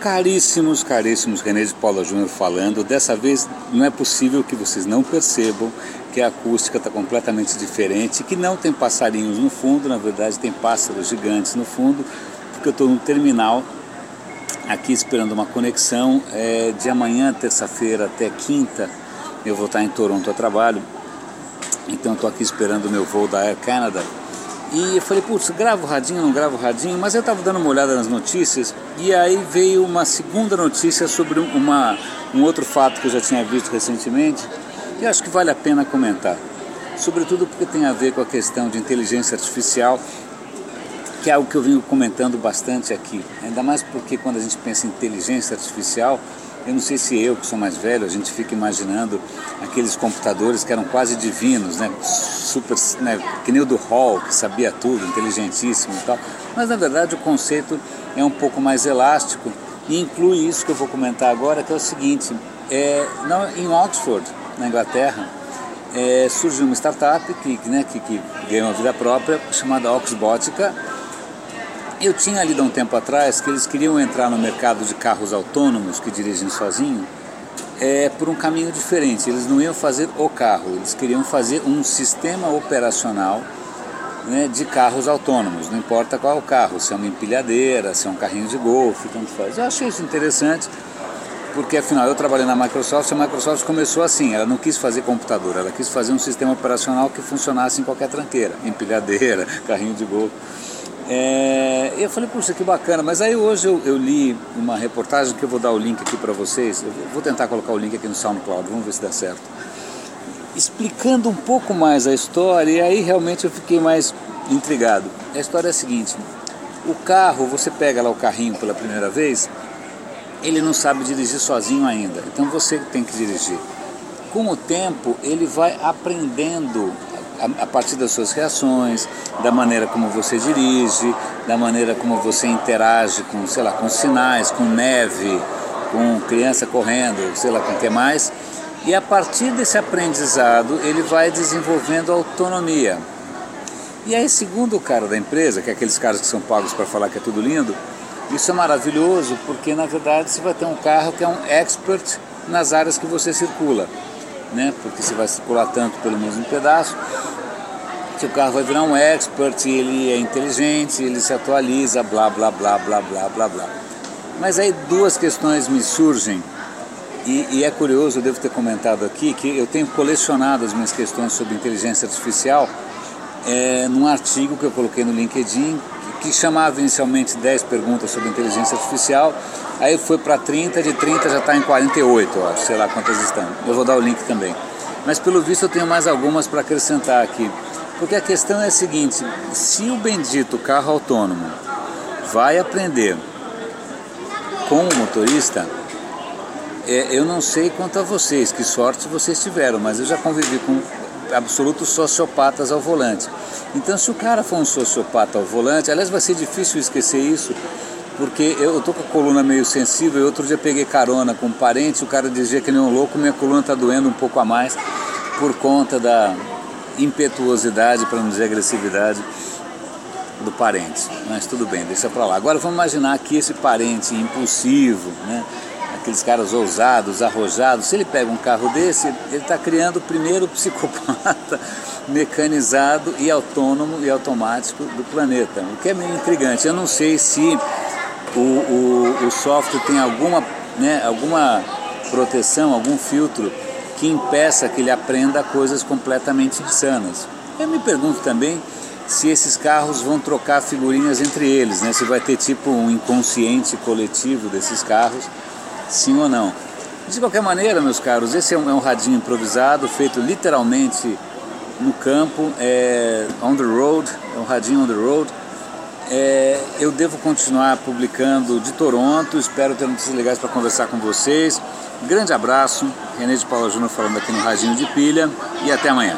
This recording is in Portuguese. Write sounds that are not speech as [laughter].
Caríssimos, caríssimos, René de Paula Júnior falando. Dessa vez não é possível que vocês não percebam que a acústica está completamente diferente, que não tem passarinhos no fundo, na verdade tem pássaros gigantes no fundo, porque eu estou no terminal aqui esperando uma conexão. É, de amanhã, terça-feira até quinta, eu vou estar em Toronto a trabalho, então estou aqui esperando o meu voo da Air Canada e eu falei, putz, gravo o radinho, não gravo o radinho, mas eu estava dando uma olhada nas notícias e aí veio uma segunda notícia sobre uma, um outro fato que eu já tinha visto recentemente e acho que vale a pena comentar. Sobretudo porque tem a ver com a questão de inteligência artificial, que é algo que eu venho comentando bastante aqui. Ainda mais porque quando a gente pensa em inteligência artificial, eu não sei se eu, que sou mais velho, a gente fica imaginando aqueles computadores que eram quase divinos, né? Super, né? que nem o do Hall, que sabia tudo, inteligentíssimo e tal. Mas na verdade o conceito é um pouco mais elástico e inclui isso que eu vou comentar agora, que é o seguinte: é, não, em Oxford, na Inglaterra, é, surgiu uma startup que, né, que, que ganhou uma vida própria chamada Oxbotica eu tinha lido há um tempo atrás que eles queriam entrar no mercado de carros autônomos que dirigem sozinho é, por um caminho diferente. Eles não iam fazer o carro, eles queriam fazer um sistema operacional né, de carros autônomos, não importa qual é o carro, se é uma empilhadeira, se é um carrinho de golfe, tanto faz. Eu achei isso interessante porque afinal eu trabalhei na Microsoft e a Microsoft começou assim, ela não quis fazer computador, ela quis fazer um sistema operacional que funcionasse em qualquer tranqueira, empilhadeira, [laughs] carrinho de golfe. É, eu falei, puxa, que bacana, mas aí hoje eu, eu, li uma reportagem que eu vou dar o link aqui para vocês, eu vou tentar colocar o link aqui no SoundCloud, vamos ver se dá certo. Explicando um pouco mais a história, e aí realmente eu fiquei mais intrigado. A história é a seguinte: o carro, você pega lá o carrinho pela primeira vez, ele não sabe dirigir sozinho ainda, então você tem que dirigir. Com o tempo, ele vai aprendendo a, a partir das suas reações, da maneira como você dirige, da maneira como você interage com, sei lá, com sinais, com neve, com criança correndo, sei lá com o que mais. E a partir desse aprendizado, ele vai desenvolvendo autonomia. E aí, segundo o cara da empresa, que é aqueles caras que são pagos para falar que é tudo lindo, isso é maravilhoso porque na verdade você vai ter um carro que é um expert nas áreas que você circula, né? Porque você vai circular tanto pelo mesmo pedaço que o carro vai virar um expert, ele é inteligente, ele se atualiza, blá blá blá blá blá blá blá. Mas aí duas questões me surgem e, e, é curioso, eu devo ter comentado aqui que eu tenho colecionado as minhas questões sobre inteligência artificial é, num artigo que eu coloquei no LinkedIn que, que chamava inicialmente 10 perguntas sobre inteligência artificial, aí foi para 30, de 30 já está em 48, eu acho, sei lá quantas estão. Eu vou dar o link também. Mas pelo visto eu tenho mais algumas para acrescentar aqui. Porque a questão é a seguinte: se o bendito carro autônomo vai aprender com o motorista, é, eu não sei quanto a vocês, que sorte vocês tiveram, mas eu já convivi com absolutos sociopatas ao volante. Então, se o cara for um sociopata ao volante, aliás, vai ser difícil esquecer isso, porque eu tô com a coluna meio sensível e outro dia peguei carona com um parente, o cara dizia que nem um louco, minha coluna está doendo um pouco a mais por conta da, impetuosidade, para não dizer agressividade, do parente. Mas tudo bem, deixa para lá. Agora vamos imaginar que esse parente impulsivo, né, aqueles caras ousados, arrojados, se ele pega um carro desse, ele está criando o primeiro [laughs] psicopata mecanizado e autônomo e automático do planeta, o que é meio intrigante. Eu não sei se o, o, o software tem alguma, né, alguma proteção, algum filtro que impeça que ele aprenda coisas completamente insanas. Eu me pergunto também se esses carros vão trocar figurinhas entre eles, né? se vai ter tipo um inconsciente coletivo desses carros, sim ou não. De qualquer maneira, meus caros, esse é um, é um radinho improvisado, feito literalmente no campo, é, on the road, é um radinho on the road. É, eu devo continuar publicando de Toronto, espero ter notícias legais para conversar com vocês. Grande abraço, René de Paula Júnior falando aqui no Radinho de Pilha e até amanhã.